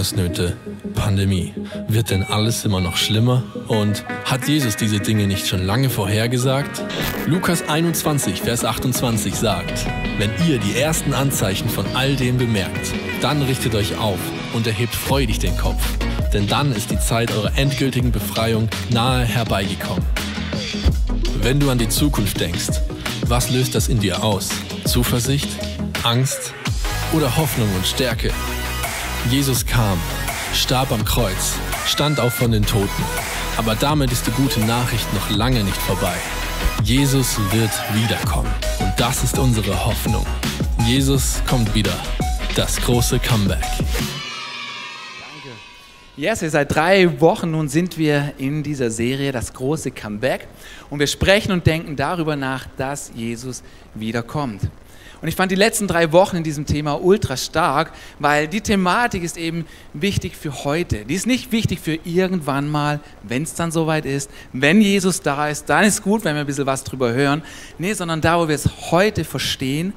Hungersnöte, Pandemie. Wird denn alles immer noch schlimmer? Und hat Jesus diese Dinge nicht schon lange vorhergesagt? Lukas 21, Vers 28 sagt, wenn ihr die ersten Anzeichen von all dem bemerkt, dann richtet euch auf und erhebt freudig den Kopf, denn dann ist die Zeit eurer endgültigen Befreiung nahe herbeigekommen. Wenn du an die Zukunft denkst, was löst das in dir aus? Zuversicht? Angst? Oder Hoffnung und Stärke? Jesus kam, starb am Kreuz, stand auf von den Toten. Aber damit ist die gute Nachricht noch lange nicht vorbei. Jesus wird wiederkommen. Und das ist unsere Hoffnung. Jesus kommt wieder. Das große Comeback. Yes, wir seit drei Wochen nun sind wir in dieser Serie Das große Comeback und wir sprechen und denken darüber nach, dass Jesus wiederkommt. Und ich fand die letzten drei Wochen in diesem Thema ultra stark, weil die Thematik ist eben wichtig für heute. Die ist nicht wichtig für irgendwann mal, wenn es dann soweit ist. Wenn Jesus da ist, dann ist gut, wenn wir ein bisschen was drüber hören. Nee, sondern da, wo wir es heute verstehen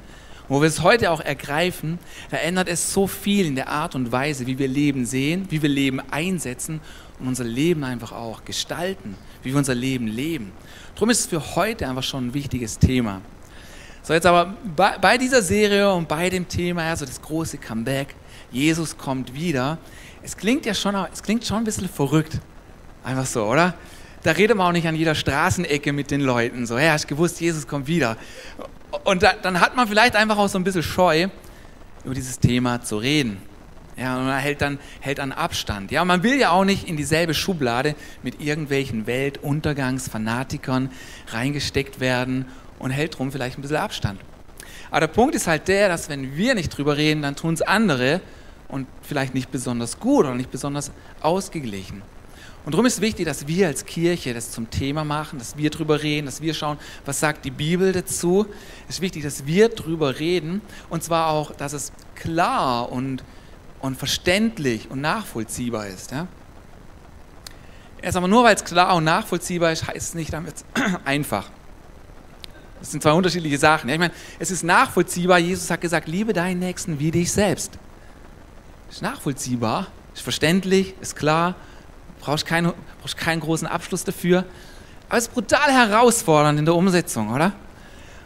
wo wir es heute auch ergreifen, verändert es so viel in der Art und Weise, wie wir Leben sehen, wie wir Leben einsetzen und unser Leben einfach auch gestalten, wie wir unser Leben leben. Darum ist es für heute einfach schon ein wichtiges Thema. So, jetzt aber bei, bei dieser Serie und bei dem Thema, also das große Comeback, Jesus kommt wieder, es klingt ja schon, es klingt schon ein bisschen verrückt. Einfach so, oder? Da redet man auch nicht an jeder Straßenecke mit den Leuten. So, ja, hast gewusst, Jesus kommt wieder. Und da, dann hat man vielleicht einfach auch so ein bisschen Scheu, über dieses Thema zu reden. Ja, und man hält dann, hält dann Abstand. Ja, man will ja auch nicht in dieselbe Schublade mit irgendwelchen Weltuntergangsfanatikern reingesteckt werden und hält drum vielleicht ein bisschen Abstand. Aber der Punkt ist halt der, dass wenn wir nicht drüber reden, dann tun es andere und vielleicht nicht besonders gut oder nicht besonders ausgeglichen. Und darum ist wichtig, dass wir als Kirche das zum Thema machen, dass wir darüber reden, dass wir schauen, was sagt die Bibel dazu. Es ist wichtig, dass wir darüber reden und zwar auch, dass es klar und, und verständlich und nachvollziehbar ist. Ja? Erst aber nur weil es klar und nachvollziehbar ist, heißt es nicht, wird es einfach. Das sind zwei unterschiedliche Sachen. Ich meine, es ist nachvollziehbar. Jesus hat gesagt, liebe deinen Nächsten wie dich selbst. Ist nachvollziehbar, ist verständlich, ist klar brauchst keinen, brauchst keinen großen Abschluss dafür. Aber es ist brutal herausfordernd in der Umsetzung, oder?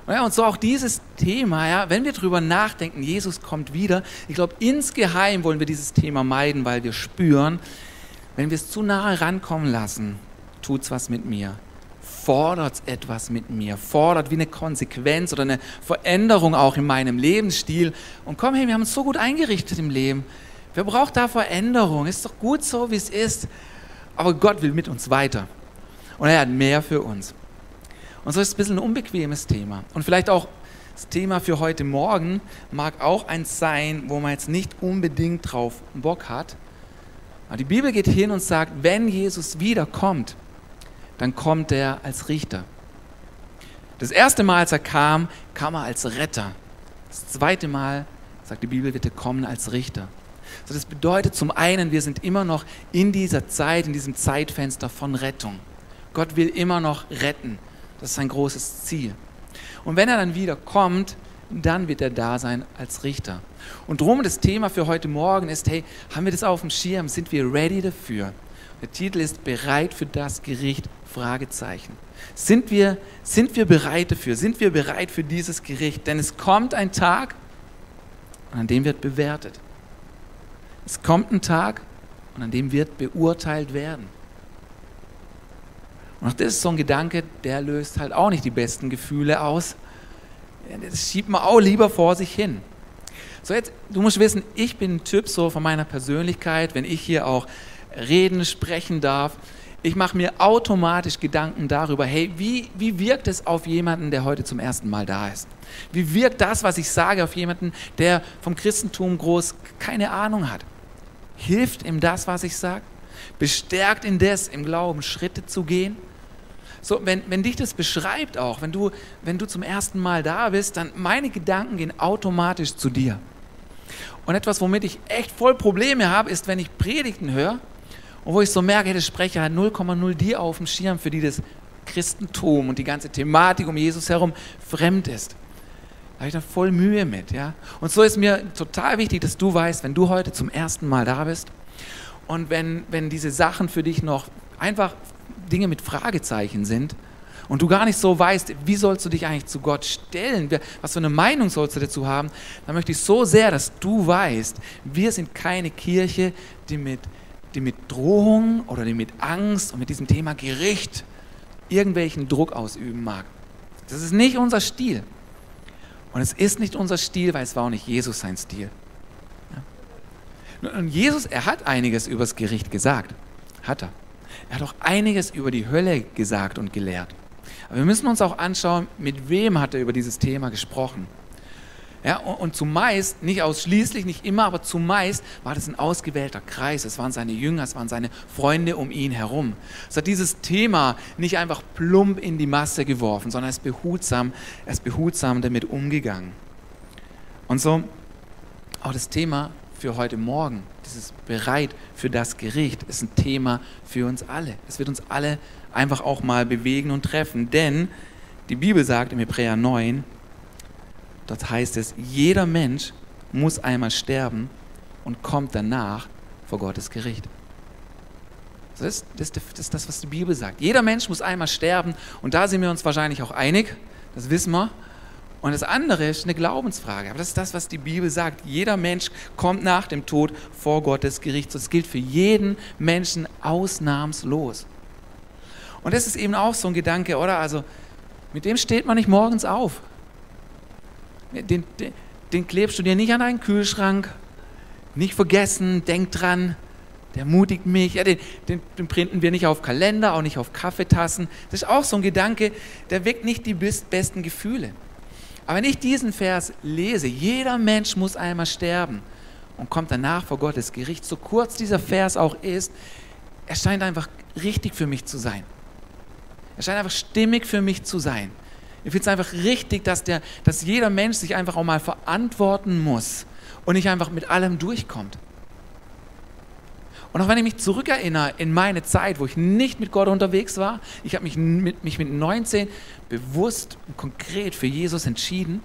Ja, und so auch dieses Thema, ja, wenn wir darüber nachdenken, Jesus kommt wieder, ich glaube, insgeheim wollen wir dieses Thema meiden, weil wir spüren, wenn wir es zu nahe rankommen lassen, tut es was mit mir. Fordert etwas mit mir, fordert wie eine Konsequenz oder eine Veränderung auch in meinem Lebensstil. Und komm, hey, wir haben uns so gut eingerichtet im Leben. Wer braucht da Veränderung? Ist doch gut so, wie es ist. Aber Gott will mit uns weiter. Und er hat mehr für uns. Und so ist es ein bisschen ein unbequemes Thema. Und vielleicht auch das Thema für heute Morgen mag auch eins sein, wo man jetzt nicht unbedingt drauf Bock hat. Aber die Bibel geht hin und sagt, wenn Jesus wiederkommt, dann kommt er als Richter. Das erste Mal, als er kam, kam er als Retter. Das zweite Mal, sagt die Bibel, wird er kommen als Richter. So, das bedeutet zum einen, wir sind immer noch in dieser Zeit, in diesem Zeitfenster von Rettung. Gott will immer noch retten. Das ist sein großes Ziel. Und wenn er dann wieder kommt, dann wird er da sein als Richter. Und drum das Thema für heute Morgen ist, hey, haben wir das auf dem Schirm? Sind wir ready dafür? Der Titel ist Bereit für das Gericht? Fragezeichen. Sind wir, sind wir bereit dafür? Sind wir bereit für dieses Gericht? Denn es kommt ein Tag, an dem wird bewertet. Es kommt ein Tag und an dem wird beurteilt werden. Und auch das ist so ein Gedanke, der löst halt auch nicht die besten Gefühle aus. Das schiebt man auch lieber vor sich hin. So jetzt, du musst wissen, ich bin ein Typ so von meiner Persönlichkeit, wenn ich hier auch reden, sprechen darf, ich mache mir automatisch Gedanken darüber, hey, wie, wie wirkt es auf jemanden, der heute zum ersten Mal da ist? Wie wirkt das, was ich sage, auf jemanden, der vom Christentum groß keine Ahnung hat? Hilft ihm das, was ich sage? Bestärkt ihn das, im Glauben Schritte zu gehen? So, wenn, wenn dich das beschreibt auch, wenn du, wenn du zum ersten Mal da bist, dann meine Gedanken gehen automatisch zu dir. Und etwas, womit ich echt voll Probleme habe, ist, wenn ich Predigten höre und wo ich so merke, der Sprecher hat 0,0 die auf dem Schirm, für die das Christentum und die ganze Thematik um Jesus herum fremd ist. Da habe ich da voll Mühe mit. Ja? Und so ist mir total wichtig, dass du weißt, wenn du heute zum ersten Mal da bist und wenn, wenn diese Sachen für dich noch einfach Dinge mit Fragezeichen sind und du gar nicht so weißt, wie sollst du dich eigentlich zu Gott stellen, was für eine Meinung sollst du dazu haben, dann möchte ich so sehr, dass du weißt, wir sind keine Kirche, die mit, die mit Drohung oder die mit Angst und mit diesem Thema Gericht irgendwelchen Druck ausüben mag. Das ist nicht unser Stil. Und es ist nicht unser Stil, weil es war auch nicht Jesus sein Stil. Und Jesus, er hat einiges über das Gericht gesagt. Hat er. Er hat auch einiges über die Hölle gesagt und gelehrt. Aber wir müssen uns auch anschauen, mit wem hat er über dieses Thema gesprochen. Ja, und, zumeist, nicht ausschließlich, nicht immer, aber zumeist war das ein ausgewählter Kreis. Es waren seine Jünger, es waren seine Freunde um ihn herum. Es hat dieses Thema nicht einfach plump in die Masse geworfen, sondern er ist behutsam, er ist behutsam damit umgegangen. Und so auch das Thema für heute Morgen, dieses bereit für das Gericht, ist ein Thema für uns alle. Es wird uns alle einfach auch mal bewegen und treffen, denn die Bibel sagt im Hebräer 9, dort heißt es, jeder Mensch muss einmal sterben und kommt danach vor Gottes Gericht. Das ist, das, ist das, was die Bibel sagt. Jeder Mensch muss einmal sterben und da sind wir uns wahrscheinlich auch einig, das wissen wir. Und das andere ist eine Glaubensfrage. Aber das ist das, was die Bibel sagt. Jeder Mensch kommt nach dem Tod vor Gottes Gericht. Das gilt für jeden Menschen ausnahmslos. Und das ist eben auch so ein Gedanke, oder? Also, mit dem steht man nicht morgens auf. Den, den, den klebst du dir nicht an einen Kühlschrank. Nicht vergessen, denk dran, der mutigt mich. Ja, den, den, den, printen wir nicht auf Kalender, auch nicht auf Kaffeetassen. Das ist auch so ein Gedanke, der weckt nicht die besten Gefühle. Aber wenn ich diesen Vers lese, jeder Mensch muss einmal sterben und kommt danach vor Gottes Gericht, so kurz dieser Vers auch ist, er scheint einfach richtig für mich zu sein. Er scheint einfach stimmig für mich zu sein. Ich finde es einfach richtig, dass, der, dass jeder Mensch sich einfach auch mal verantworten muss und nicht einfach mit allem durchkommt. Und auch wenn ich mich zurückerinnere in meine Zeit, wo ich nicht mit Gott unterwegs war, ich habe mich mit, mich mit 19 bewusst und konkret für Jesus entschieden.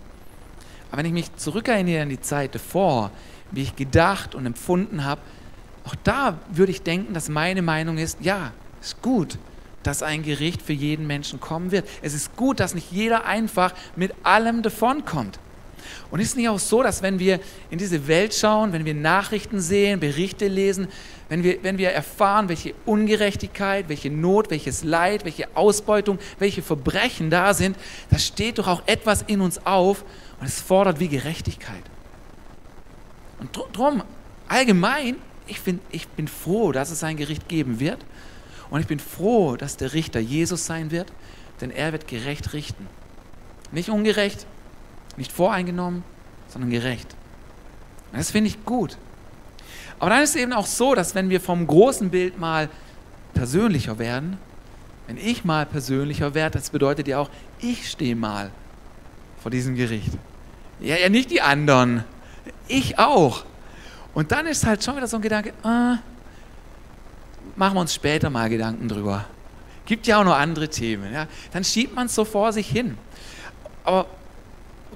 Aber wenn ich mich zurückerinnere an die Zeit davor, wie ich gedacht und empfunden habe, auch da würde ich denken, dass meine Meinung ist, ja, ist gut, dass ein Gericht für jeden Menschen kommen wird. Es ist gut, dass nicht jeder einfach mit allem davonkommt. Und ist nicht auch so, dass wenn wir in diese Welt schauen, wenn wir Nachrichten sehen, Berichte lesen, wenn wir, wenn wir erfahren, welche Ungerechtigkeit, welche Not, welches Leid, welche Ausbeutung, welche Verbrechen da sind, da steht doch auch etwas in uns auf und es fordert wie Gerechtigkeit. Und darum, allgemein, ich, find, ich bin froh, dass es ein Gericht geben wird. Und ich bin froh, dass der Richter Jesus sein wird, denn er wird gerecht richten. Nicht ungerecht, nicht voreingenommen, sondern gerecht. Und das finde ich gut. Aber dann ist es eben auch so, dass wenn wir vom großen Bild mal persönlicher werden, wenn ich mal persönlicher werde, das bedeutet ja auch, ich stehe mal vor diesem Gericht. Ja, ja, nicht die anderen. Ich auch. Und dann ist halt schon wieder so ein Gedanke, ah, machen wir uns später mal Gedanken drüber. Gibt ja auch noch andere Themen. Ja? Dann schiebt man es so vor sich hin. Aber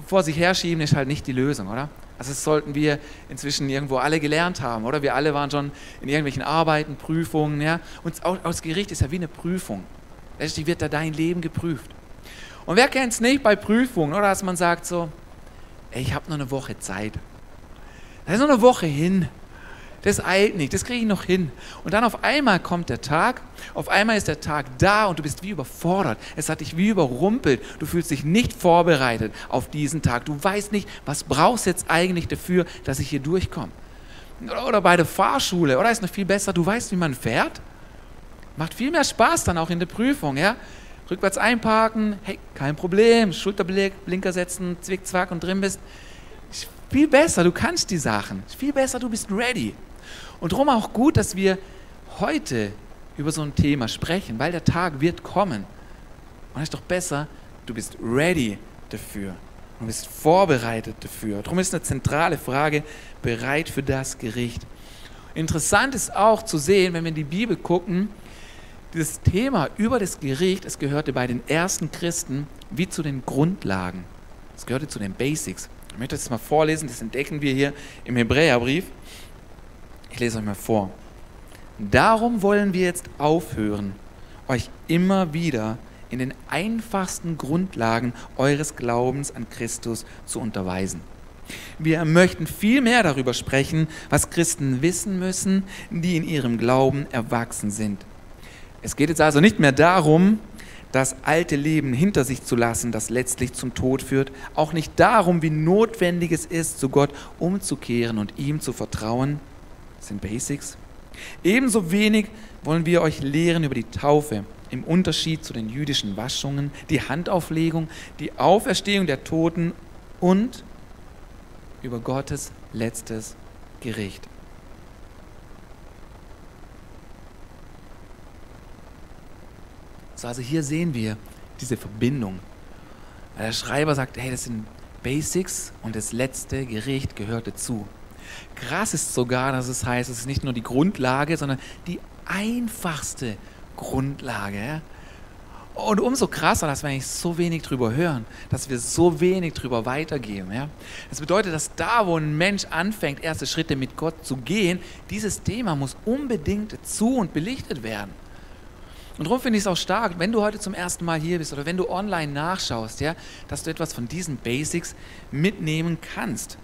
vor sich herschieben ist halt nicht die Lösung, oder? Also das sollten wir inzwischen irgendwo alle gelernt haben, oder? Wir alle waren schon in irgendwelchen Arbeiten, Prüfungen, ja? Und das Gericht ist ja wie eine Prüfung. Letztlich wird da dein Leben geprüft. Und wer kennt es nicht bei Prüfungen, oder? Dass man sagt so, ey, ich habe noch eine Woche Zeit. Da ist noch eine Woche hin das eilt nicht, das kriege ich noch hin. Und dann auf einmal kommt der Tag, auf einmal ist der Tag da und du bist wie überfordert. Es hat dich wie überrumpelt. Du fühlst dich nicht vorbereitet auf diesen Tag. Du weißt nicht, was brauchst du jetzt eigentlich dafür, dass ich hier durchkomme. Oder bei der Fahrschule, oder ist noch viel besser, du weißt, wie man fährt. Macht viel mehr Spaß dann auch in der Prüfung, ja. Rückwärts einparken, hey, kein Problem, Schulterblick, Blinker setzen, zwick, zwack und drin bist. Viel besser, du kannst die Sachen. Viel besser, du bist ready. Und darum auch gut, dass wir heute über so ein Thema sprechen, weil der Tag wird kommen. Und es ist doch besser, du bist ready dafür. Du bist vorbereitet dafür. Darum ist eine zentrale Frage, bereit für das Gericht. Interessant ist auch zu sehen, wenn wir in die Bibel gucken, dieses Thema über das Gericht, es gehörte bei den ersten Christen wie zu den Grundlagen. Das gehörte zu den Basics. Ich möchte das mal vorlesen, das entdecken wir hier im Hebräerbrief. Ich lese euch mal vor. Darum wollen wir jetzt aufhören, euch immer wieder in den einfachsten Grundlagen eures Glaubens an Christus zu unterweisen. Wir möchten viel mehr darüber sprechen, was Christen wissen müssen, die in ihrem Glauben erwachsen sind. Es geht jetzt also nicht mehr darum, das alte Leben hinter sich zu lassen, das letztlich zum Tod führt, auch nicht darum, wie notwendig es ist, zu Gott umzukehren und ihm zu vertrauen. Das sind Basics. Ebenso wenig wollen wir euch lehren über die Taufe im Unterschied zu den jüdischen Waschungen, die Handauflegung, die Auferstehung der Toten und über Gottes letztes Gericht. So, also hier sehen wir diese Verbindung. Der Schreiber sagt, hey, das sind Basics und das letzte Gericht gehört dazu. Krass ist sogar, dass es heißt, es ist nicht nur die Grundlage, sondern die einfachste Grundlage. Und umso krasser, dass wir eigentlich so wenig drüber hören, dass wir so wenig drüber weitergeben. Ja? Das bedeutet, dass da, wo ein Mensch anfängt, erste Schritte mit Gott zu gehen, dieses Thema muss unbedingt zu und belichtet werden. Und darum finde ich es auch stark, wenn du heute zum ersten Mal hier bist oder wenn du online nachschaust, ja, dass du etwas von diesen Basics mitnehmen kannst.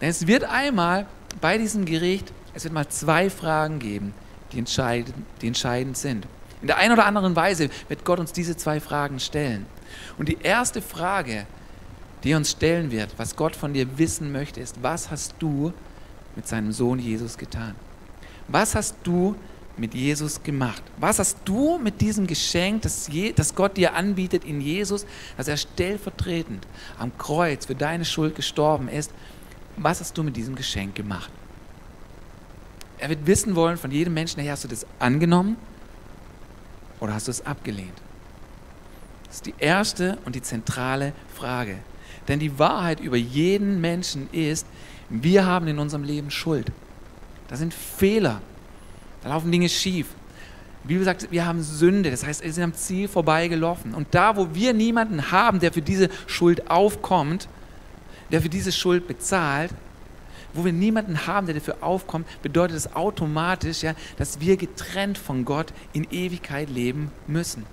Denn es wird einmal bei diesem Gericht, es wird mal zwei Fragen geben, die entscheidend, die entscheidend sind. In der einen oder anderen Weise wird Gott uns diese zwei Fragen stellen. Und die erste Frage, die er uns stellen wird, was Gott von dir wissen möchte, ist, was hast du mit seinem Sohn Jesus getan? Was hast du mit Jesus gemacht? Was hast du mit diesem Geschenk, das, Je das Gott dir anbietet in Jesus, dass er stellvertretend am Kreuz für deine Schuld gestorben ist? Was hast du mit diesem Geschenk gemacht? Er wird wissen wollen von jedem Menschen, hey, hast du das angenommen oder hast du es abgelehnt? Das ist die erste und die zentrale Frage. Denn die Wahrheit über jeden Menschen ist, wir haben in unserem Leben Schuld. Da sind Fehler, da laufen Dinge schief. Wie gesagt, wir haben Sünde, das heißt, wir sind am Ziel vorbeigelaufen. Und da, wo wir niemanden haben, der für diese Schuld aufkommt, der für diese Schuld bezahlt, wo wir niemanden haben, der dafür aufkommt, bedeutet das automatisch, ja, dass wir getrennt von Gott in Ewigkeit leben müssen.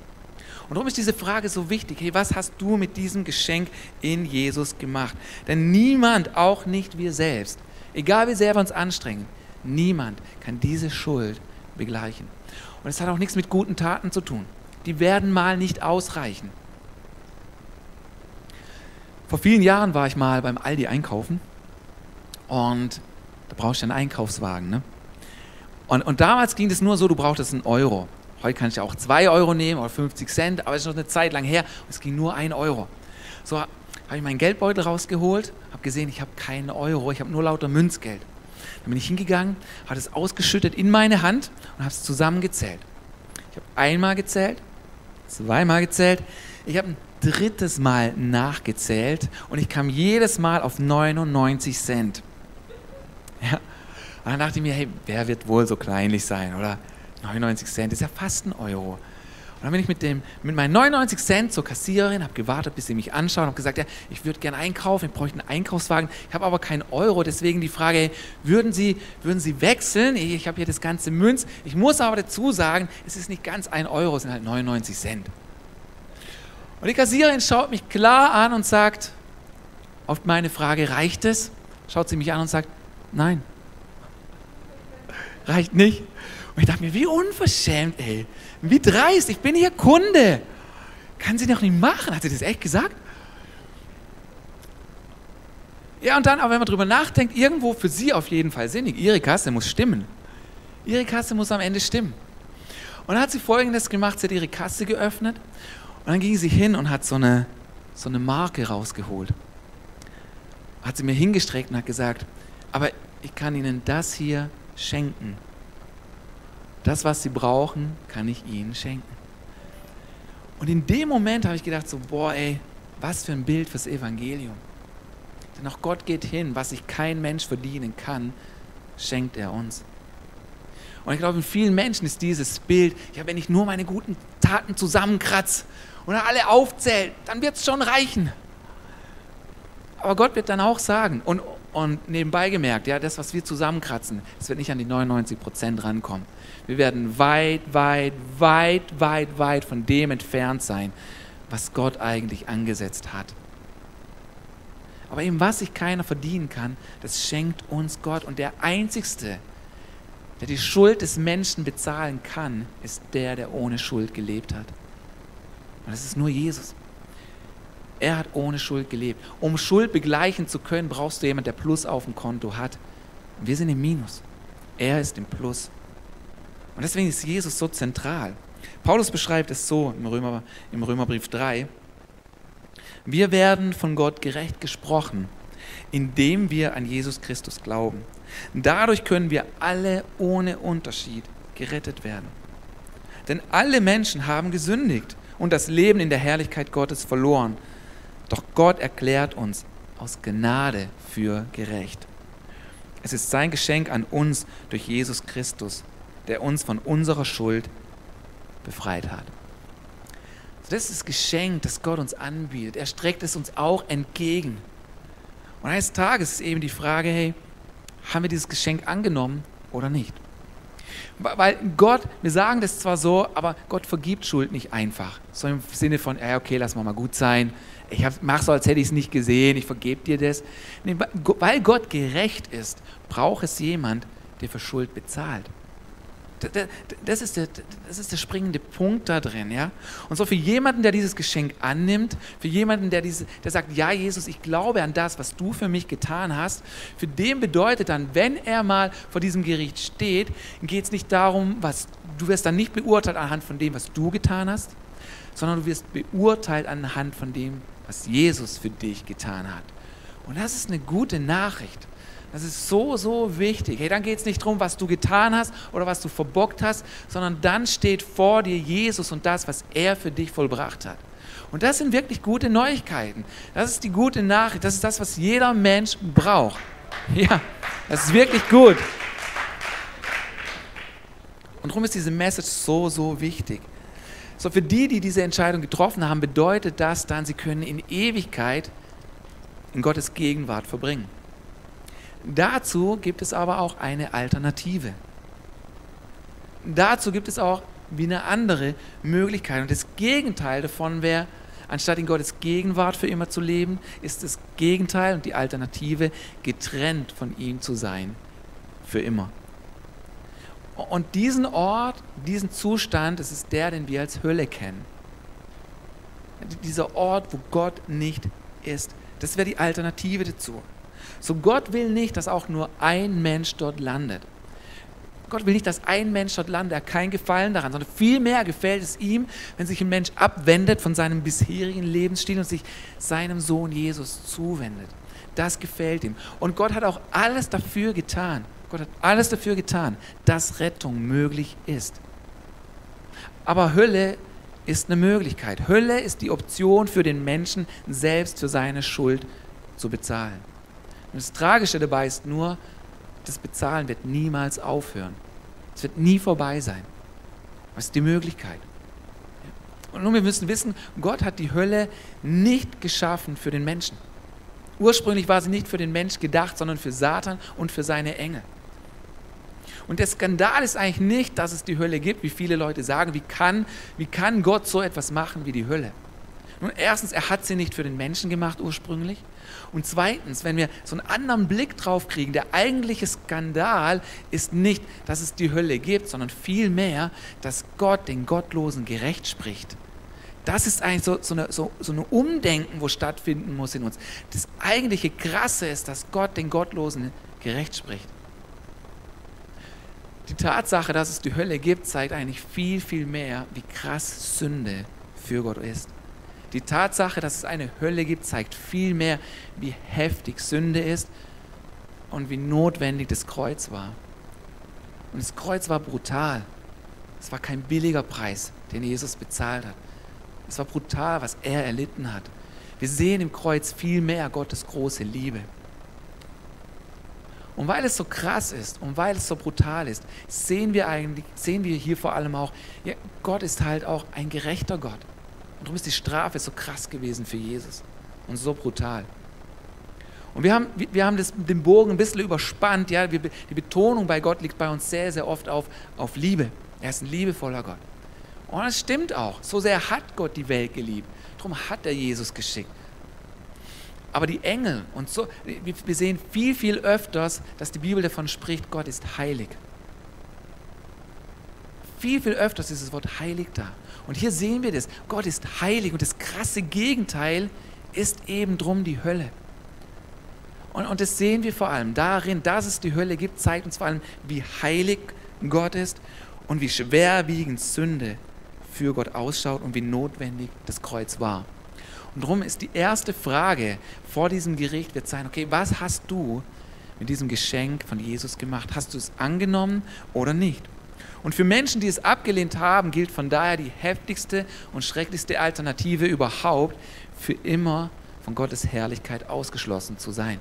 Und darum ist diese Frage so wichtig. Hey, was hast du mit diesem Geschenk in Jesus gemacht? Denn niemand, auch nicht wir selbst, egal wie sehr wir uns anstrengen, Niemand kann diese Schuld begleichen. Und es hat auch nichts mit guten Taten zu tun. Die werden mal nicht ausreichen. Vor vielen Jahren war ich mal beim Aldi einkaufen und da brauchst du einen Einkaufswagen. Ne? Und, und damals ging es nur so, du brauchtest einen Euro. Heute kann ich auch zwei Euro nehmen oder 50 Cent, aber es ist noch eine Zeit lang her und es ging nur ein Euro. So habe ich meinen Geldbeutel rausgeholt, habe gesehen, ich habe keinen Euro, ich habe nur lauter Münzgeld. Dann bin ich hingegangen, habe es ausgeschüttet in meine Hand und habe es zusammengezählt. Ich habe einmal gezählt, zweimal gezählt, ich habe ein drittes Mal nachgezählt und ich kam jedes Mal auf 99 Cent. Ja. Und dann dachte ich mir, hey, wer wird wohl so kleinlich sein, oder? 99 Cent ist ja fast ein Euro. Und dann bin ich mit, dem, mit meinen 99 Cent zur Kassiererin, habe gewartet, bis sie mich anschaut und habe gesagt, ja, ich würde gerne einkaufen, ich bräuchte einen Einkaufswagen, ich habe aber keinen Euro, deswegen die Frage, würden Sie, würden sie wechseln? Ich habe hier das ganze Münz. Ich muss aber dazu sagen, es ist nicht ganz ein Euro, es sind halt 99 Cent. Und die Kassiererin schaut mich klar an und sagt, auf meine Frage, reicht es? Schaut sie mich an und sagt, nein. Reicht nicht. Und ich dachte mir, wie unverschämt, ey. Wie dreist, ich bin hier Kunde. Kann sie doch nicht machen. Hat sie das echt gesagt? Ja, und dann, aber wenn man drüber nachdenkt, irgendwo für sie auf jeden Fall sinnig. Ihre Kasse muss stimmen. Ihre Kasse muss am Ende stimmen. Und dann hat sie folgendes gemacht: Sie hat ihre Kasse geöffnet und dann ging sie hin und hat so eine, so eine Marke rausgeholt. Hat sie mir hingestreckt und hat gesagt: Aber ich kann Ihnen das hier schenken. Das, was sie brauchen, kann ich ihnen schenken. Und in dem Moment habe ich gedacht, so, boah, ey, was für ein Bild fürs Evangelium. Denn auch Gott geht hin, was sich kein Mensch verdienen kann, schenkt er uns. Und ich glaube, in vielen Menschen ist dieses Bild, ja, wenn ich nur meine guten Taten zusammenkratze und alle aufzähle, dann wird es schon reichen. Aber Gott wird dann auch sagen, und, und nebenbei gemerkt, ja, das, was wir zusammenkratzen, das wird nicht an die 99 Prozent rankommen. Wir werden weit, weit, weit, weit, weit von dem entfernt sein, was Gott eigentlich angesetzt hat. Aber eben was sich keiner verdienen kann, das schenkt uns Gott. Und der Einzigste, der die Schuld des Menschen bezahlen kann, ist der, der ohne Schuld gelebt hat. Und das ist nur Jesus. Er hat ohne Schuld gelebt. Um Schuld begleichen zu können, brauchst du jemanden, der Plus auf dem Konto hat. Wir sind im Minus. Er ist im Plus. Und deswegen ist Jesus so zentral. Paulus beschreibt es so im, Römer, im Römerbrief 3. Wir werden von Gott gerecht gesprochen, indem wir an Jesus Christus glauben. Dadurch können wir alle ohne Unterschied gerettet werden. Denn alle Menschen haben gesündigt und das Leben in der Herrlichkeit Gottes verloren. Doch Gott erklärt uns aus Gnade für gerecht. Es ist sein Geschenk an uns durch Jesus Christus, der uns von unserer Schuld befreit hat. Das ist das Geschenk, das Gott uns anbietet. Er streckt es uns auch entgegen. Und eines Tages ist eben die Frage, hey, haben wir dieses Geschenk angenommen oder nicht? Weil Gott, wir sagen das zwar so, aber Gott vergibt Schuld nicht einfach. So im Sinne von, ja, okay, lass mal gut sein. Ich mach so, als hätte ich es nicht gesehen, ich vergebe dir das. Nee, weil Gott gerecht ist, braucht es jemand, der für Schuld bezahlt. Das ist, der, das ist der springende Punkt da drin. Ja? Und so für jemanden, der dieses Geschenk annimmt, für jemanden, der, diese, der sagt, ja Jesus, ich glaube an das, was du für mich getan hast, für den bedeutet dann, wenn er mal vor diesem Gericht steht, geht es nicht darum, was du wirst dann nicht beurteilt anhand von dem, was du getan hast, sondern du wirst beurteilt anhand von dem, was Jesus für dich getan hat. Und das ist eine gute Nachricht. Das ist so, so wichtig. Hey, dann geht es nicht darum, was du getan hast oder was du verbockt hast, sondern dann steht vor dir Jesus und das, was er für dich vollbracht hat. Und das sind wirklich gute Neuigkeiten. Das ist die gute Nachricht. Das ist das, was jeder Mensch braucht. Ja, das ist wirklich gut. Und darum ist diese Message so, so wichtig. So für die, die diese Entscheidung getroffen haben, bedeutet das dann, sie können in Ewigkeit in Gottes Gegenwart verbringen. Dazu gibt es aber auch eine Alternative. Dazu gibt es auch wie eine andere Möglichkeit. Und das Gegenteil davon wäre, anstatt in Gottes Gegenwart für immer zu leben, ist das Gegenteil und die Alternative, getrennt von ihm zu sein. Für immer. Und diesen Ort, diesen Zustand, das ist der, den wir als Hölle kennen. Dieser Ort, wo Gott nicht ist. Das wäre die Alternative dazu. So Gott will nicht, dass auch nur ein Mensch dort landet. Gott will nicht, dass ein Mensch dort landet, er hat keinen Gefallen daran, sondern vielmehr gefällt es ihm, wenn sich ein Mensch abwendet von seinem bisherigen Lebensstil und sich seinem Sohn Jesus zuwendet. Das gefällt ihm. Und Gott hat auch alles dafür getan. Gott hat alles dafür getan, dass Rettung möglich ist. Aber Hölle ist eine Möglichkeit. Hölle ist die Option für den Menschen, selbst für seine Schuld zu bezahlen. Und das Tragische dabei ist nur, das Bezahlen wird niemals aufhören. Es wird nie vorbei sein. Was ist die Möglichkeit? Und nun, wir müssen wissen, Gott hat die Hölle nicht geschaffen für den Menschen. Ursprünglich war sie nicht für den Mensch gedacht, sondern für Satan und für seine Engel. Und der Skandal ist eigentlich nicht, dass es die Hölle gibt, wie viele Leute sagen, wie kann, wie kann Gott so etwas machen wie die Hölle? Nun, erstens, er hat sie nicht für den Menschen gemacht ursprünglich. Und zweitens, wenn wir so einen anderen Blick drauf kriegen, der eigentliche Skandal ist nicht, dass es die Hölle gibt, sondern vielmehr, dass Gott den Gottlosen gerecht spricht. Das ist eigentlich so, so, eine, so, so eine Umdenken, wo stattfinden muss in uns. Das eigentliche Krasse ist, dass Gott den Gottlosen gerecht spricht. Die Tatsache, dass es die Hölle gibt, zeigt eigentlich viel, viel mehr, wie krass Sünde für Gott ist. Die Tatsache, dass es eine Hölle gibt, zeigt vielmehr, wie heftig Sünde ist und wie notwendig das Kreuz war. Und das Kreuz war brutal. Es war kein billiger Preis, den Jesus bezahlt hat. Es war brutal, was er erlitten hat. Wir sehen im Kreuz viel mehr Gottes große Liebe. Und weil es so krass ist und weil es so brutal ist, sehen wir eigentlich, sehen wir hier vor allem auch, ja, Gott ist halt auch ein gerechter Gott. Und darum ist die Strafe so krass gewesen für Jesus und so brutal. Und wir haben, wir haben das, den Bogen ein bisschen überspannt. Ja? Die Betonung bei Gott liegt bei uns sehr, sehr oft auf, auf Liebe. Er ist ein liebevoller Gott. Und das stimmt auch. So sehr hat Gott die Welt geliebt. Darum hat er Jesus geschickt. Aber die Engel und so, wir sehen viel, viel öfters, dass die Bibel davon spricht, Gott ist heilig. Viel, viel öfters ist das Wort heilig da. Und hier sehen wir das. Gott ist heilig und das krasse Gegenteil ist eben drum die Hölle. Und, und das sehen wir vor allem darin, dass es die Hölle gibt, zeigt uns vor allem, wie heilig Gott ist und wie schwerwiegend Sünde für Gott ausschaut und wie notwendig das Kreuz war. Und darum ist die erste Frage vor diesem Gericht wird sein, okay, was hast du mit diesem Geschenk von Jesus gemacht? Hast du es angenommen oder nicht? Und für Menschen, die es abgelehnt haben, gilt von daher die heftigste und schrecklichste Alternative überhaupt, für immer von Gottes Herrlichkeit ausgeschlossen zu sein.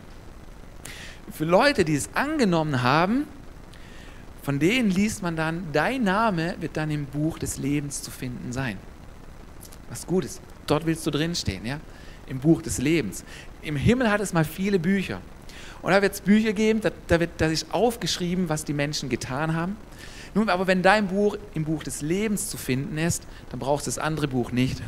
Für Leute, die es angenommen haben, von denen liest man dann, dein Name wird dann im Buch des Lebens zu finden sein. Was gut ist. Dort willst du drinstehen, ja? Im Buch des Lebens. Im Himmel hat es mal viele Bücher. Und da wird es Bücher geben, da, da, wird, da ist aufgeschrieben, was die Menschen getan haben. Nun, aber wenn dein Buch im Buch des Lebens zu finden ist, dann brauchst du das andere Buch nicht.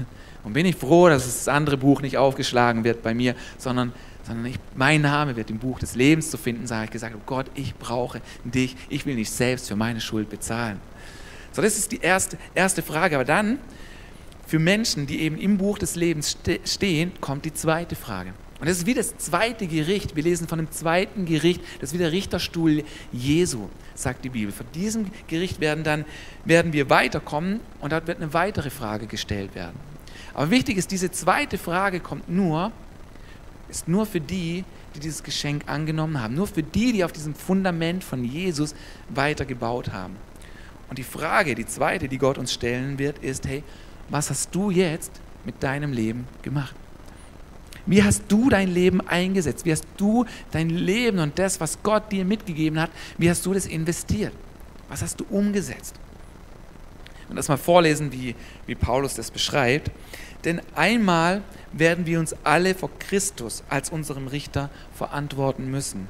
Und bin ich froh, dass das andere Buch nicht aufgeschlagen wird bei mir, sondern, sondern ich, mein Name wird im Buch des Lebens zu finden sein. Ich gesagt, oh Gott, ich brauche dich. Ich will nicht selbst für meine Schuld bezahlen. So, das ist die erste, erste Frage. Aber dann für Menschen, die eben im Buch des Lebens ste stehen, kommt die zweite Frage. Und das ist wie das zweite Gericht. Wir lesen von dem zweiten Gericht, das ist wie der Richterstuhl Jesu, sagt die Bibel. Von diesem Gericht werden, dann, werden wir weiterkommen und dort wird eine weitere Frage gestellt werden. Aber wichtig ist, diese zweite Frage kommt nur, ist nur für die, die dieses Geschenk angenommen haben. Nur für die, die auf diesem Fundament von Jesus weitergebaut haben. Und die Frage, die zweite, die Gott uns stellen wird, ist, hey, was hast du jetzt mit deinem Leben gemacht? Wie hast du dein Leben eingesetzt? Wie hast du dein Leben und das, was Gott dir mitgegeben hat, wie hast du das investiert? Was hast du umgesetzt? Und das mal vorlesen, wie, wie Paulus das beschreibt. Denn einmal werden wir uns alle vor Christus als unserem Richter verantworten müssen.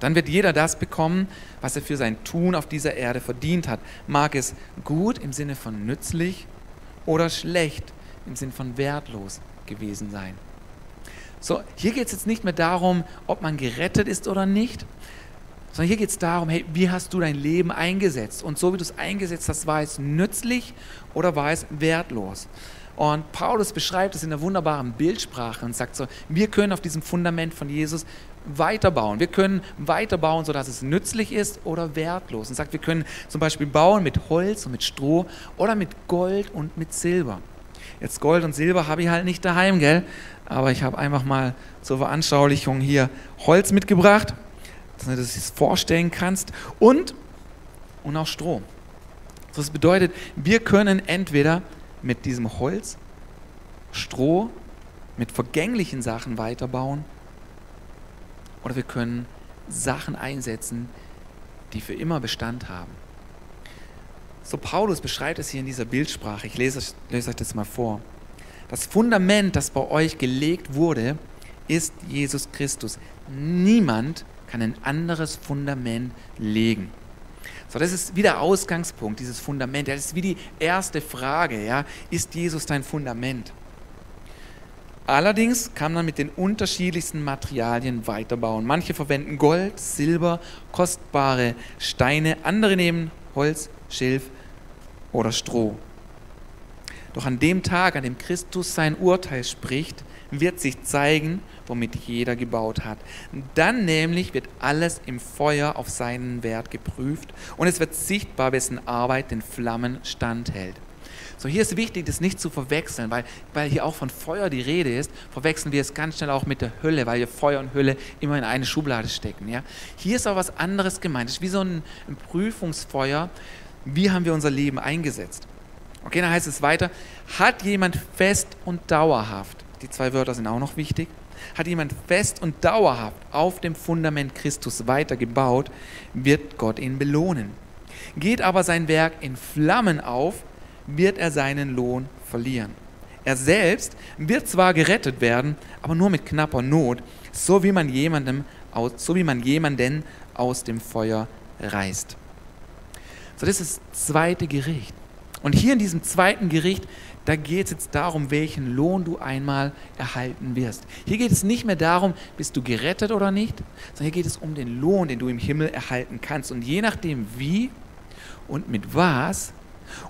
Dann wird jeder das bekommen, was er für sein Tun auf dieser Erde verdient hat. Mag es gut im Sinne von nützlich oder schlecht im Sinne von wertlos gewesen sein. So, hier geht es jetzt nicht mehr darum, ob man gerettet ist oder nicht, sondern hier geht es darum, hey, wie hast du dein Leben eingesetzt? Und so wie du es eingesetzt hast, war es nützlich oder war es wertlos? Und Paulus beschreibt es in der wunderbaren Bildsprache und sagt so, wir können auf diesem Fundament von Jesus weiterbauen. Wir können weiterbauen, sodass es nützlich ist oder wertlos. Und sagt, wir können zum Beispiel bauen mit Holz und mit Stroh oder mit Gold und mit Silber. Jetzt Gold und Silber habe ich halt nicht daheim, gell? Aber ich habe einfach mal zur Veranschaulichung hier Holz mitgebracht, dass du das vorstellen kannst. Und, und auch Stroh. Das bedeutet, wir können entweder mit diesem Holz, Stroh, mit vergänglichen Sachen weiterbauen oder wir können Sachen einsetzen, die für immer Bestand haben. So Paulus beschreibt es hier in dieser Bildsprache. Ich lese, lese euch das mal vor. Das Fundament, das bei euch gelegt wurde, ist Jesus Christus. Niemand kann ein anderes Fundament legen. So, das ist wie der Ausgangspunkt, dieses Fundament. Das ist wie die erste Frage, ja, ist Jesus dein Fundament? Allerdings kann man mit den unterschiedlichsten Materialien weiterbauen. Manche verwenden Gold, Silber, kostbare Steine, andere nehmen Holz, Schilf oder Stroh. Doch an dem Tag, an dem Christus sein Urteil spricht, wird sich zeigen, womit jeder gebaut hat. Dann nämlich wird alles im Feuer auf seinen Wert geprüft und es wird sichtbar, wessen Arbeit den Flammen standhält. So, hier ist wichtig, das nicht zu verwechseln, weil, weil hier auch von Feuer die Rede ist, verwechseln wir es ganz schnell auch mit der Hölle, weil wir Feuer und Hölle immer in eine Schublade stecken. Ja? Hier ist auch was anderes gemeint. Es ist wie so ein, ein Prüfungsfeuer. Wie haben wir unser Leben eingesetzt? Okay, dann heißt es weiter, hat jemand fest und dauerhaft die zwei Wörter sind auch noch wichtig. Hat jemand fest und dauerhaft auf dem Fundament Christus weitergebaut, wird Gott ihn belohnen. Geht aber sein Werk in Flammen auf, wird er seinen Lohn verlieren. er selbst wird zwar gerettet werden, aber nur mit knapper Not, so wie man jemandem aus, so wie man jemanden aus dem Feuer reißt. So, das ist das zweite Gericht. Und hier in diesem zweiten Gericht, da geht es jetzt darum, welchen Lohn du einmal erhalten wirst. Hier geht es nicht mehr darum, bist du gerettet oder nicht, sondern hier geht es um den Lohn, den du im Himmel erhalten kannst. Und je nachdem, wie und mit was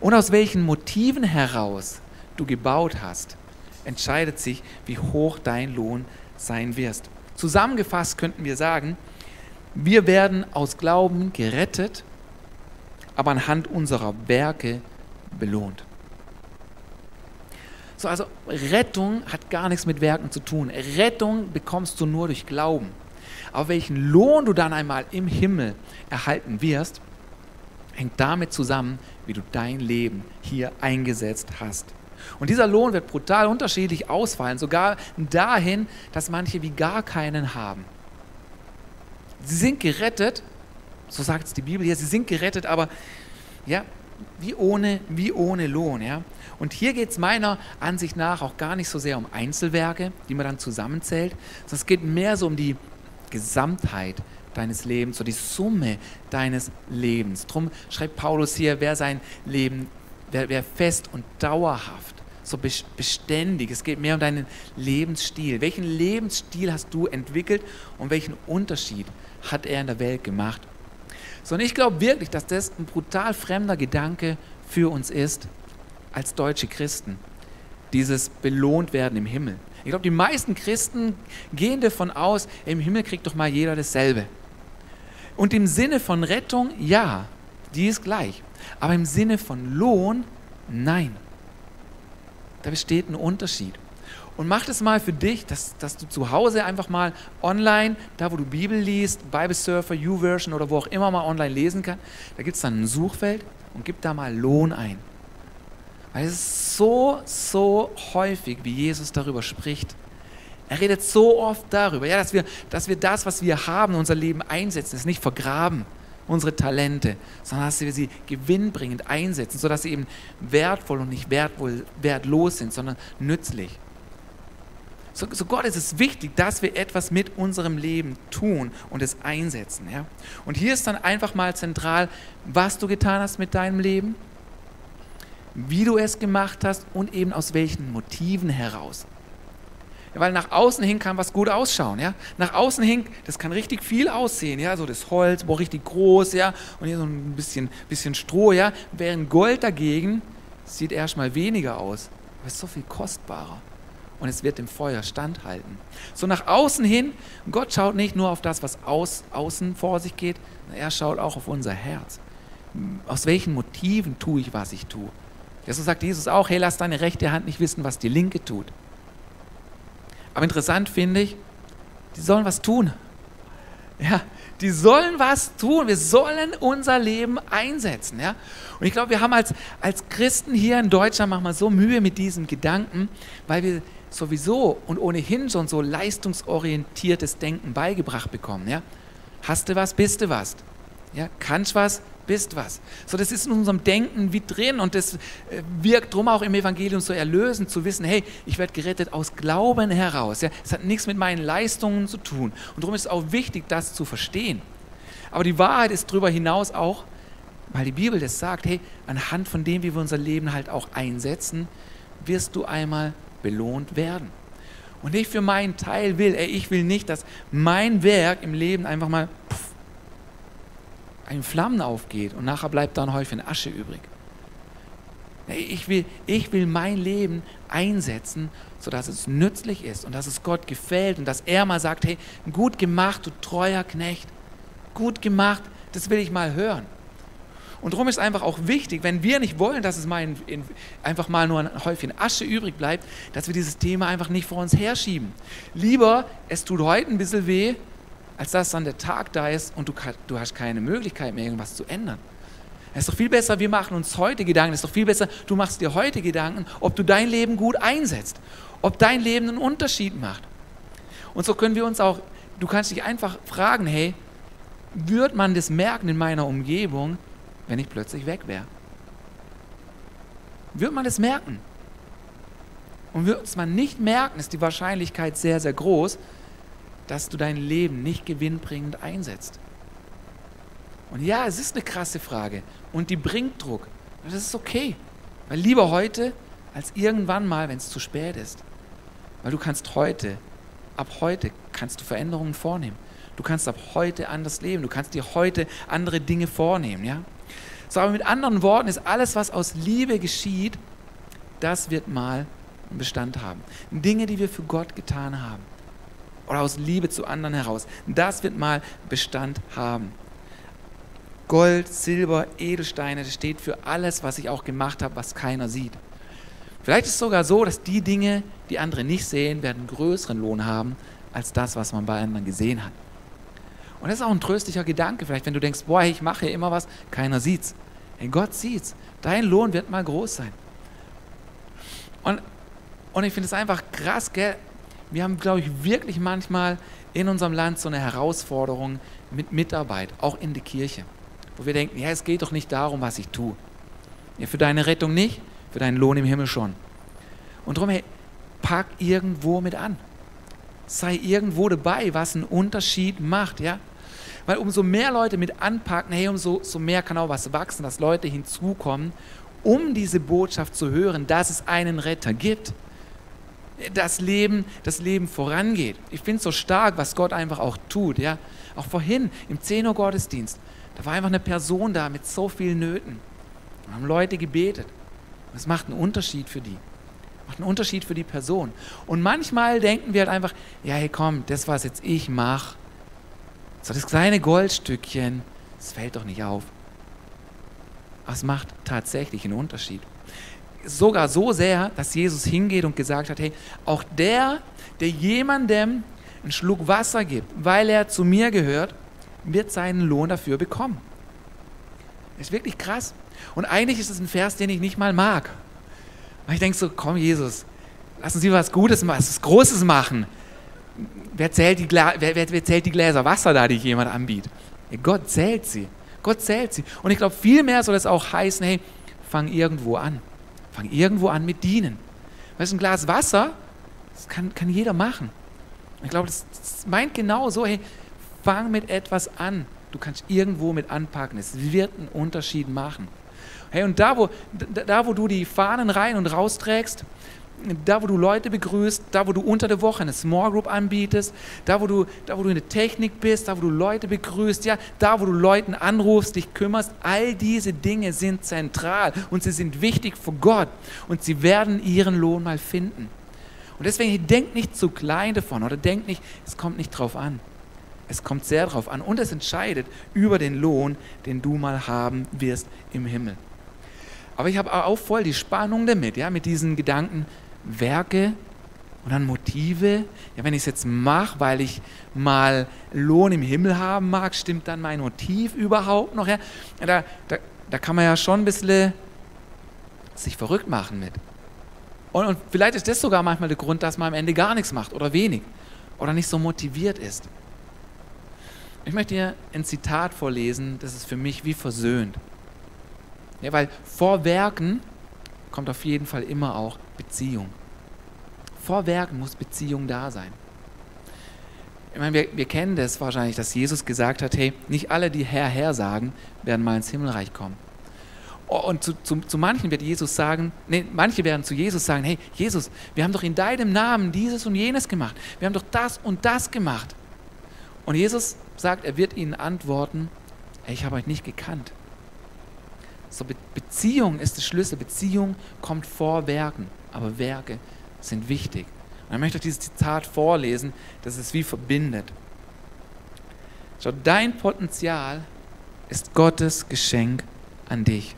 und aus welchen Motiven heraus du gebaut hast, entscheidet sich, wie hoch dein Lohn sein wirst. Zusammengefasst könnten wir sagen, wir werden aus Glauben gerettet, aber anhand unserer Werke belohnt. So, also Rettung hat gar nichts mit Werken zu tun. Rettung bekommst du nur durch Glauben. Aber welchen Lohn du dann einmal im Himmel erhalten wirst, hängt damit zusammen, wie du dein Leben hier eingesetzt hast. Und dieser Lohn wird brutal unterschiedlich ausfallen, sogar dahin, dass manche wie gar keinen haben. Sie sind gerettet, so sagt es die Bibel hier, sie sind gerettet, aber ja, wie ohne, wie ohne Lohn. Ja? Und hier geht es meiner Ansicht nach auch gar nicht so sehr um Einzelwerke, die man dann zusammenzählt, sondern es geht mehr so um die Gesamtheit deines Lebens, so die Summe deines Lebens. Drum schreibt Paulus hier, wer sein Leben, wer, wer fest und dauerhaft, so beständig, es geht mehr um deinen Lebensstil. Welchen Lebensstil hast du entwickelt und welchen Unterschied hat er in der Welt gemacht? So, und ich glaube wirklich, dass das ein brutal fremder Gedanke für uns ist, als deutsche Christen. Dieses belohnt werden im Himmel. Ich glaube, die meisten Christen gehen davon aus, im Himmel kriegt doch mal jeder dasselbe. Und im Sinne von Rettung, ja, die ist gleich. Aber im Sinne von Lohn, nein. Da besteht ein Unterschied. Und mach das mal für dich, dass, dass du zu Hause einfach mal online, da wo du Bibel liest, Bible Surfer, YouVersion oder wo auch immer mal online lesen kannst, da gibt es dann ein Suchfeld und gib da mal Lohn ein. Weil es ist so, so häufig, wie Jesus darüber spricht. Er redet so oft darüber, ja, dass, wir, dass wir das, was wir haben, unser Leben einsetzen, es nicht vergraben, unsere Talente, sondern dass wir sie gewinnbringend einsetzen, sodass sie eben wertvoll und nicht wertvoll, wertlos sind, sondern nützlich. So, so, Gott ist es wichtig, dass wir etwas mit unserem Leben tun und es einsetzen. Ja? Und hier ist dann einfach mal zentral, was du getan hast mit deinem Leben, wie du es gemacht hast und eben aus welchen Motiven heraus. Weil nach außen hin kann was gut ausschauen. Ja? Nach außen hin, das kann richtig viel aussehen. Ja? So das Holz, boah, richtig groß. Ja? Und hier so ein bisschen, bisschen Stroh. Ja? Während Gold dagegen sieht erstmal weniger aus. Aber ist so viel kostbarer. Und es wird im Feuer standhalten. So nach außen hin, Gott schaut nicht nur auf das, was aus, außen vor sich geht, er schaut auch auf unser Herz. Aus welchen Motiven tue ich, was ich tue? So sagt Jesus auch, hey, lass deine rechte Hand nicht wissen, was die linke tut. Aber interessant finde ich, die sollen was tun. Ja, die sollen was tun. Wir sollen unser Leben einsetzen. Ja? Und ich glaube, wir haben als, als Christen hier in Deutschland manchmal so Mühe mit diesem Gedanken, weil wir sowieso und ohnehin schon so leistungsorientiertes Denken beigebracht bekommen. Ja? Hast du was, bist du was. Ja? Kannst was, bist was. So, das ist in unserem Denken wie drin und das äh, wirkt drum auch im Evangelium so erlösend zu wissen, hey, ich werde gerettet aus Glauben heraus. Ja, es hat nichts mit meinen Leistungen zu tun. Und darum ist es auch wichtig, das zu verstehen. Aber die Wahrheit ist darüber hinaus auch, weil die Bibel das sagt, hey, anhand von dem, wie wir unser Leben halt auch einsetzen, wirst du einmal belohnt werden. Und ich für meinen Teil will, ey, ich will nicht, dass mein Werk im Leben einfach mal pff, in Flammen aufgeht und nachher bleibt da ein Häufchen Asche übrig. Ich will, ich will mein Leben einsetzen, sodass es nützlich ist und dass es Gott gefällt und dass er mal sagt, hey, gut gemacht, du treuer Knecht, gut gemacht, das will ich mal hören. Und darum ist einfach auch wichtig, wenn wir nicht wollen, dass es mal in, in, einfach mal nur ein Häufchen Asche übrig bleibt, dass wir dieses Thema einfach nicht vor uns herschieben. Lieber, es tut heute ein bisschen weh, als dass dann der Tag da ist und du, du hast keine Möglichkeit mehr, irgendwas zu ändern. Es ist doch viel besser, wir machen uns heute Gedanken. Es ist doch viel besser, du machst dir heute Gedanken, ob du dein Leben gut einsetzt, ob dein Leben einen Unterschied macht. Und so können wir uns auch, du kannst dich einfach fragen, hey, wird man das merken in meiner Umgebung, wenn ich plötzlich weg wäre? Wird man das merken? und wir uns mal nicht merken, ist die Wahrscheinlichkeit sehr, sehr groß, dass du dein Leben nicht gewinnbringend einsetzt. Und ja, es ist eine krasse Frage und die bringt Druck. Und das ist okay, weil lieber heute als irgendwann mal, wenn es zu spät ist. Weil du kannst heute, ab heute kannst du Veränderungen vornehmen. Du kannst ab heute anders leben. Du kannst dir heute andere Dinge vornehmen, ja? So, aber mit anderen Worten ist alles, was aus Liebe geschieht, das wird mal einen Bestand haben. Dinge, die wir für Gott getan haben oder aus Liebe zu anderen heraus, das wird mal Bestand haben. Gold, Silber, Edelsteine, das steht für alles, was ich auch gemacht habe, was keiner sieht. Vielleicht ist es sogar so, dass die Dinge, die andere nicht sehen, werden größeren Lohn haben als das, was man bei anderen gesehen hat. Und das ist auch ein tröstlicher Gedanke, vielleicht wenn du denkst, boah, ich mache immer was, keiner sieht's. Hey, Gott sieht's. Dein Lohn wird mal groß sein. Und, und ich finde es einfach krass, gell? Wir haben, glaube ich, wirklich manchmal in unserem Land so eine Herausforderung mit Mitarbeit, auch in der Kirche wo wir denken, ja, es geht doch nicht darum, was ich tue. Ja, für deine Rettung nicht, für deinen Lohn im Himmel schon. Und darum, hey, pack irgendwo mit an. Sei irgendwo dabei, was einen Unterschied macht, ja. Weil umso mehr Leute mit anpacken, hey, umso so mehr kann auch was wachsen, dass Leute hinzukommen, um diese Botschaft zu hören, dass es einen Retter gibt. Das Leben, das Leben vorangeht. Ich finde so stark, was Gott einfach auch tut, ja. Auch vorhin im 10 Uhr Gottesdienst da war einfach eine Person da mit so vielen Nöten. Da haben Leute gebetet. Das macht einen Unterschied für die. Macht einen Unterschied für die Person. Und manchmal denken wir halt einfach, ja, hey komm, das, was jetzt ich mache, so das kleine Goldstückchen, das fällt doch nicht auf. Aber es macht tatsächlich einen Unterschied. Sogar so sehr, dass Jesus hingeht und gesagt hat, hey, auch der, der jemandem einen Schluck Wasser gibt, weil er zu mir gehört, wird seinen Lohn dafür bekommen. Das ist wirklich krass. Und eigentlich ist es ein Vers, den ich nicht mal mag. Weil ich denke so, komm Jesus, lass uns lieber was Gutes, was Großes machen. Wer zählt, die wer, wer, wer zählt die Gläser Wasser da, die jemand anbietet? Ja, Gott zählt sie. Gott zählt sie. Und ich glaube, vielmehr soll es auch heißen, hey, fang irgendwo an. Fang irgendwo an mit Dienen. Weißt du, ein Glas Wasser, das kann, kann jeder machen. Ich glaube, das, das meint genau so, hey, Fang mit etwas an. Du kannst irgendwo mit anpacken. Es wird einen Unterschied machen. Hey, und da wo, da, wo du die Fahnen rein und rausträgst, da wo du Leute begrüßt, da wo du unter der Woche eine Small Group anbietest, da wo du, da wo du in der Technik bist, da wo du Leute begrüßt, ja, da wo du Leuten anrufst, dich kümmerst, all diese Dinge sind zentral und sie sind wichtig für Gott und sie werden ihren Lohn mal finden. Und deswegen denk nicht zu klein davon oder denk nicht, es kommt nicht drauf an. Es kommt sehr darauf an und es entscheidet über den Lohn, den du mal haben wirst im Himmel. Aber ich habe auch voll die Spannung damit, ja, mit diesen Gedanken, Werke und dann Motive. Ja, wenn ich es jetzt mache, weil ich mal Lohn im Himmel haben mag, stimmt dann mein Motiv überhaupt noch? Ja? Da, da, da kann man ja schon ein bisschen sich verrückt machen mit. Und, und vielleicht ist das sogar manchmal der Grund, dass man am Ende gar nichts macht oder wenig oder nicht so motiviert ist. Ich möchte dir ein Zitat vorlesen, das ist für mich wie versöhnt. Ja, weil vor Werken kommt auf jeden Fall immer auch Beziehung. Vor Werken muss Beziehung da sein. Ich meine, wir, wir kennen das wahrscheinlich, dass Jesus gesagt hat, hey, nicht alle, die Herr, Herr sagen, werden mal ins Himmelreich kommen. Oh, und zu, zu, zu, manchen wird Jesus sagen, nee, manche werden zu Jesus sagen, hey, Jesus, wir haben doch in deinem Namen dieses und jenes gemacht. Wir haben doch das und das gemacht. Und Jesus sagt, er wird ihnen antworten, ich habe euch nicht gekannt. So Be Beziehung ist der Schlüssel. Beziehung kommt vor Werken, aber Werke sind wichtig. Und ich möchte euch dieses Zitat vorlesen, das es wie verbindet. Schau, dein Potenzial ist Gottes Geschenk an dich.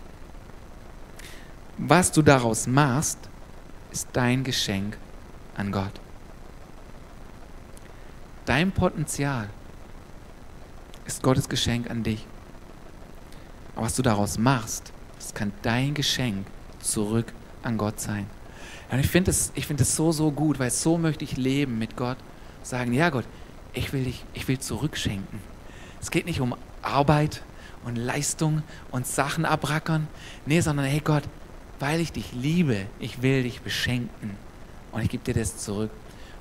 Was du daraus machst, ist dein Geschenk an Gott. Dein Potenzial ist Gottes Geschenk an dich. Aber was du daraus machst, das kann dein Geschenk zurück an Gott sein. Und ich finde es find so, so gut, weil so möchte ich leben mit Gott. Sagen, ja Gott, ich will dich, ich will zurückschenken. Es geht nicht um Arbeit und Leistung und Sachen abrackern. Nee, sondern hey Gott, weil ich dich liebe, ich will dich beschenken und ich gebe dir das zurück.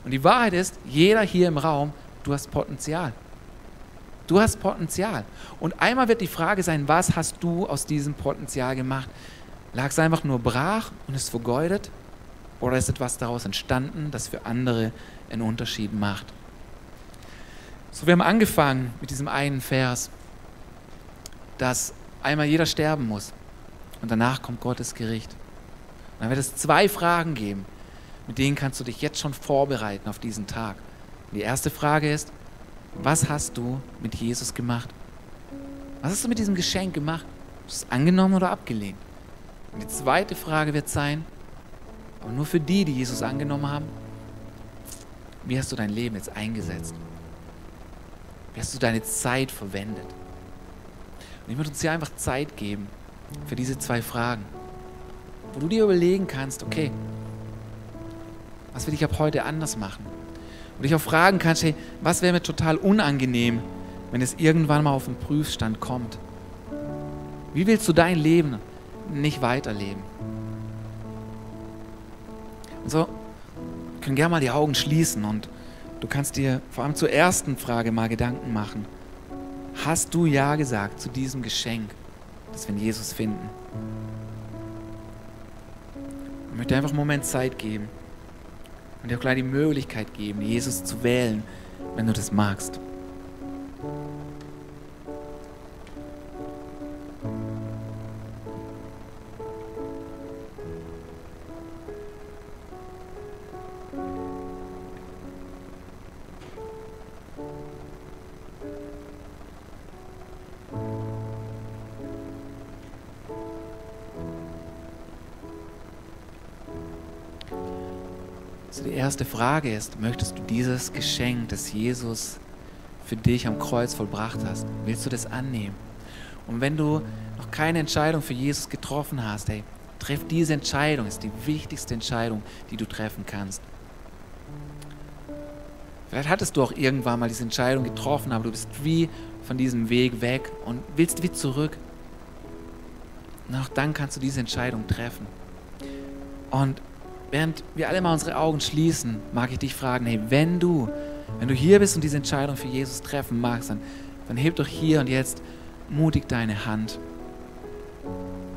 Und die Wahrheit ist, jeder hier im Raum, du hast Potenzial. Du hast Potenzial. Und einmal wird die Frage sein, was hast du aus diesem Potenzial gemacht? Lag es einfach nur brach und ist vergeudet? Oder ist etwas daraus entstanden, das für andere einen Unterschied macht? So, wir haben angefangen mit diesem einen Vers, dass einmal jeder sterben muss und danach kommt Gottes Gericht. Und dann wird es zwei Fragen geben, mit denen kannst du dich jetzt schon vorbereiten auf diesen Tag. Und die erste Frage ist, was hast du mit Jesus gemacht? Was hast du mit diesem Geschenk gemacht? Hast du es angenommen oder abgelehnt? Und die zweite Frage wird sein, aber nur für die, die Jesus angenommen haben, wie hast du dein Leben jetzt eingesetzt? Wie hast du deine Zeit verwendet? Und ich würde uns hier einfach Zeit geben für diese zwei Fragen, wo du dir überlegen kannst, okay, was will ich ab heute anders machen? Und dich auch fragen kannst, hey, was wäre mir total unangenehm, wenn es irgendwann mal auf den Prüfstand kommt? Wie willst du dein Leben nicht weiterleben? Und so können gerne mal die Augen schließen und du kannst dir vor allem zur ersten Frage mal Gedanken machen. Hast du Ja gesagt zu diesem Geschenk, das wir in Jesus finden? Ich möchte einfach einen Moment Zeit geben und dir auch gleich die Möglichkeit geben, Jesus zu wählen, wenn du das magst. Erste Frage ist, möchtest du dieses Geschenk, das Jesus für dich am Kreuz vollbracht hast, willst du das annehmen? Und wenn du noch keine Entscheidung für Jesus getroffen hast, hey, treff diese Entscheidung, ist die wichtigste Entscheidung, die du treffen kannst. Vielleicht hattest du auch irgendwann mal diese Entscheidung getroffen, aber du bist wie von diesem Weg weg und willst wie zurück. Und auch dann kannst du diese Entscheidung treffen. Und während wir alle mal unsere Augen schließen, mag ich dich fragen, hey, wenn du, wenn du hier bist und diese Entscheidung für Jesus treffen magst, dann, dann heb doch hier und jetzt mutig deine Hand.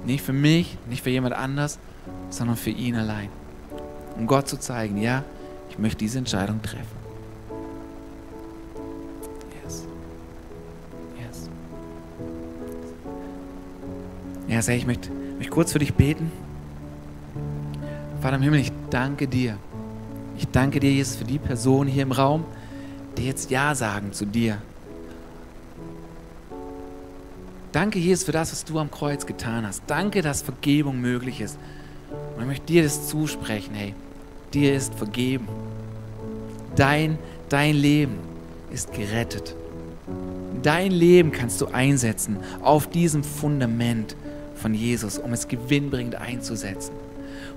Nicht für mich, nicht für jemand anders, sondern für ihn allein. Um Gott zu zeigen, ja, ich möchte diese Entscheidung treffen. Yes. Yes. Ja, hey, ich möchte mich kurz für dich beten. Vater im Himmel, ich danke dir. Ich danke dir, Jesus, für die Person hier im Raum, die jetzt Ja sagen zu dir. Danke, Jesus, für das, was du am Kreuz getan hast. Danke, dass Vergebung möglich ist. Und ich möchte dir das zusprechen, hey, dir ist vergeben. Dein, dein Leben ist gerettet. Dein Leben kannst du einsetzen auf diesem Fundament von Jesus, um es gewinnbringend einzusetzen.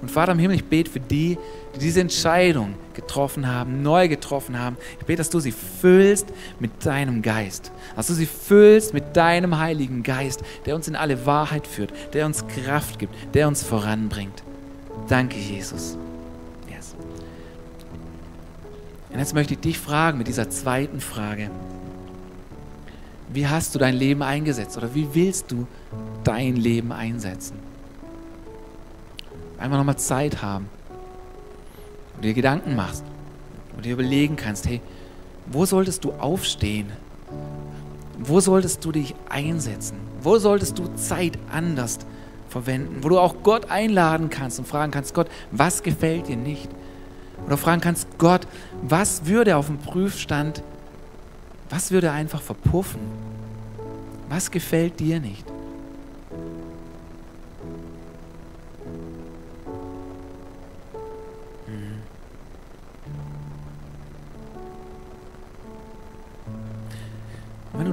Und Vater im Himmel, ich bete für die, die diese Entscheidung getroffen haben, neu getroffen haben. Ich bete, dass du sie füllst mit deinem Geist. Dass du sie füllst mit deinem Heiligen Geist, der uns in alle Wahrheit führt, der uns Kraft gibt, der uns voranbringt. Danke, Jesus. Yes. Und jetzt möchte ich dich fragen mit dieser zweiten Frage. Wie hast du dein Leben eingesetzt oder wie willst du dein Leben einsetzen? Einfach nochmal Zeit haben und dir Gedanken machst und dir überlegen kannst, hey, wo solltest du aufstehen? Wo solltest du dich einsetzen? Wo solltest du Zeit anders verwenden? Wo du auch Gott einladen kannst und fragen kannst, Gott, was gefällt dir nicht? Oder fragen kannst, Gott, was würde auf dem Prüfstand, was würde einfach verpuffen? Was gefällt dir nicht?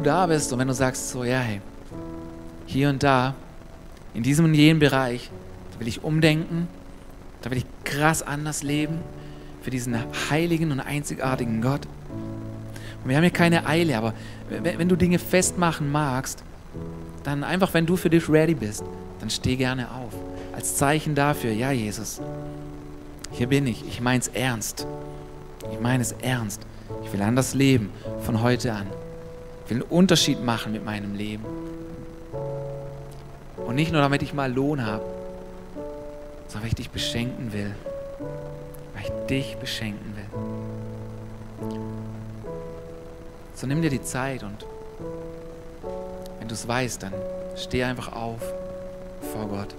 Du da bist und wenn du sagst so, ja, hey, hier und da, in diesem und jenem Bereich, da will ich umdenken, da will ich krass anders leben für diesen heiligen und einzigartigen Gott. Und wir haben hier keine Eile, aber wenn, du Dinge festmachen magst, dann einfach, wenn du für dich ready bist, dann steh gerne auf. Als Zeichen dafür, ja, Jesus, hier bin ich, ich meine es ernst. Ich meine es ernst. Ich will anders leben von heute an. Will einen Unterschied machen mit meinem Leben. Und nicht nur, damit ich mal Lohn habe, sondern weil ich dich beschenken will. Weil ich dich beschenken will. So nimm dir die Zeit und wenn du es weißt, dann steh einfach auf vor Gott.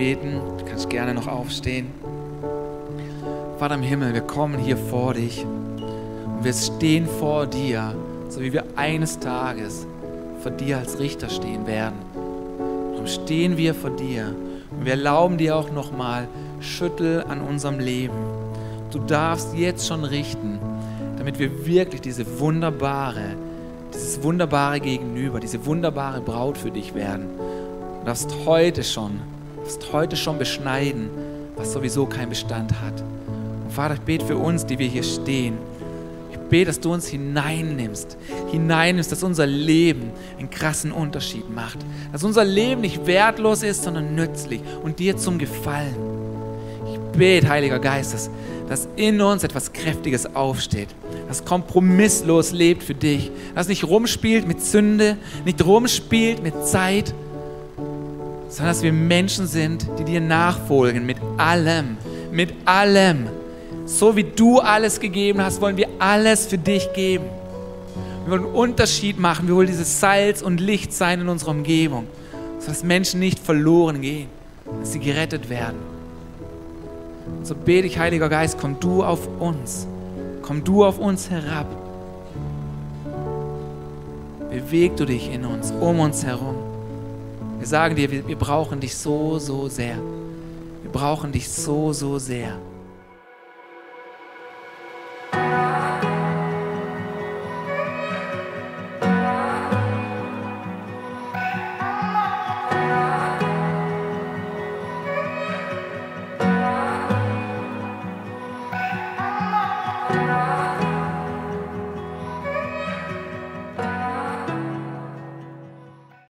Beten. Du kannst gerne noch aufstehen. Vater im Himmel, wir kommen hier vor dich und wir stehen vor dir, so wie wir eines Tages vor dir als Richter stehen werden. Darum stehen wir vor dir und wir erlauben dir auch nochmal, schüttel an unserem Leben. Du darfst jetzt schon richten, damit wir wirklich diese wunderbare, dieses wunderbare Gegenüber, diese wunderbare Braut für dich werden. Du darfst heute schon, darfst heute schon beschneiden, was sowieso keinen Bestand hat. Und Vater, ich bete für uns, die wir hier stehen. Ich bete, dass du uns hineinnimmst, hineinnimmst, dass unser Leben einen krassen Unterschied macht. Dass unser Leben nicht wertlos ist, sondern nützlich und dir zum Gefallen. Ich bete, Heiliger Geist, dass, dass in uns etwas Kräftiges aufsteht, das kompromisslos lebt für dich, das nicht rumspielt mit Sünde, nicht rumspielt mit Zeit, sondern dass wir Menschen sind, die dir nachfolgen mit allem, mit allem. So wie du alles gegeben hast, wollen wir alles für dich geben. Wir wollen einen Unterschied machen, wir wollen dieses Salz und Licht sein in unserer Umgebung, sodass Menschen nicht verloren gehen, dass sie gerettet werden. Und so bete ich, Heiliger Geist, komm du auf uns, komm du auf uns herab. Beweg du dich in uns, um uns herum. Wir sagen dir, wir, wir brauchen dich so, so sehr. Wir brauchen dich so, so sehr.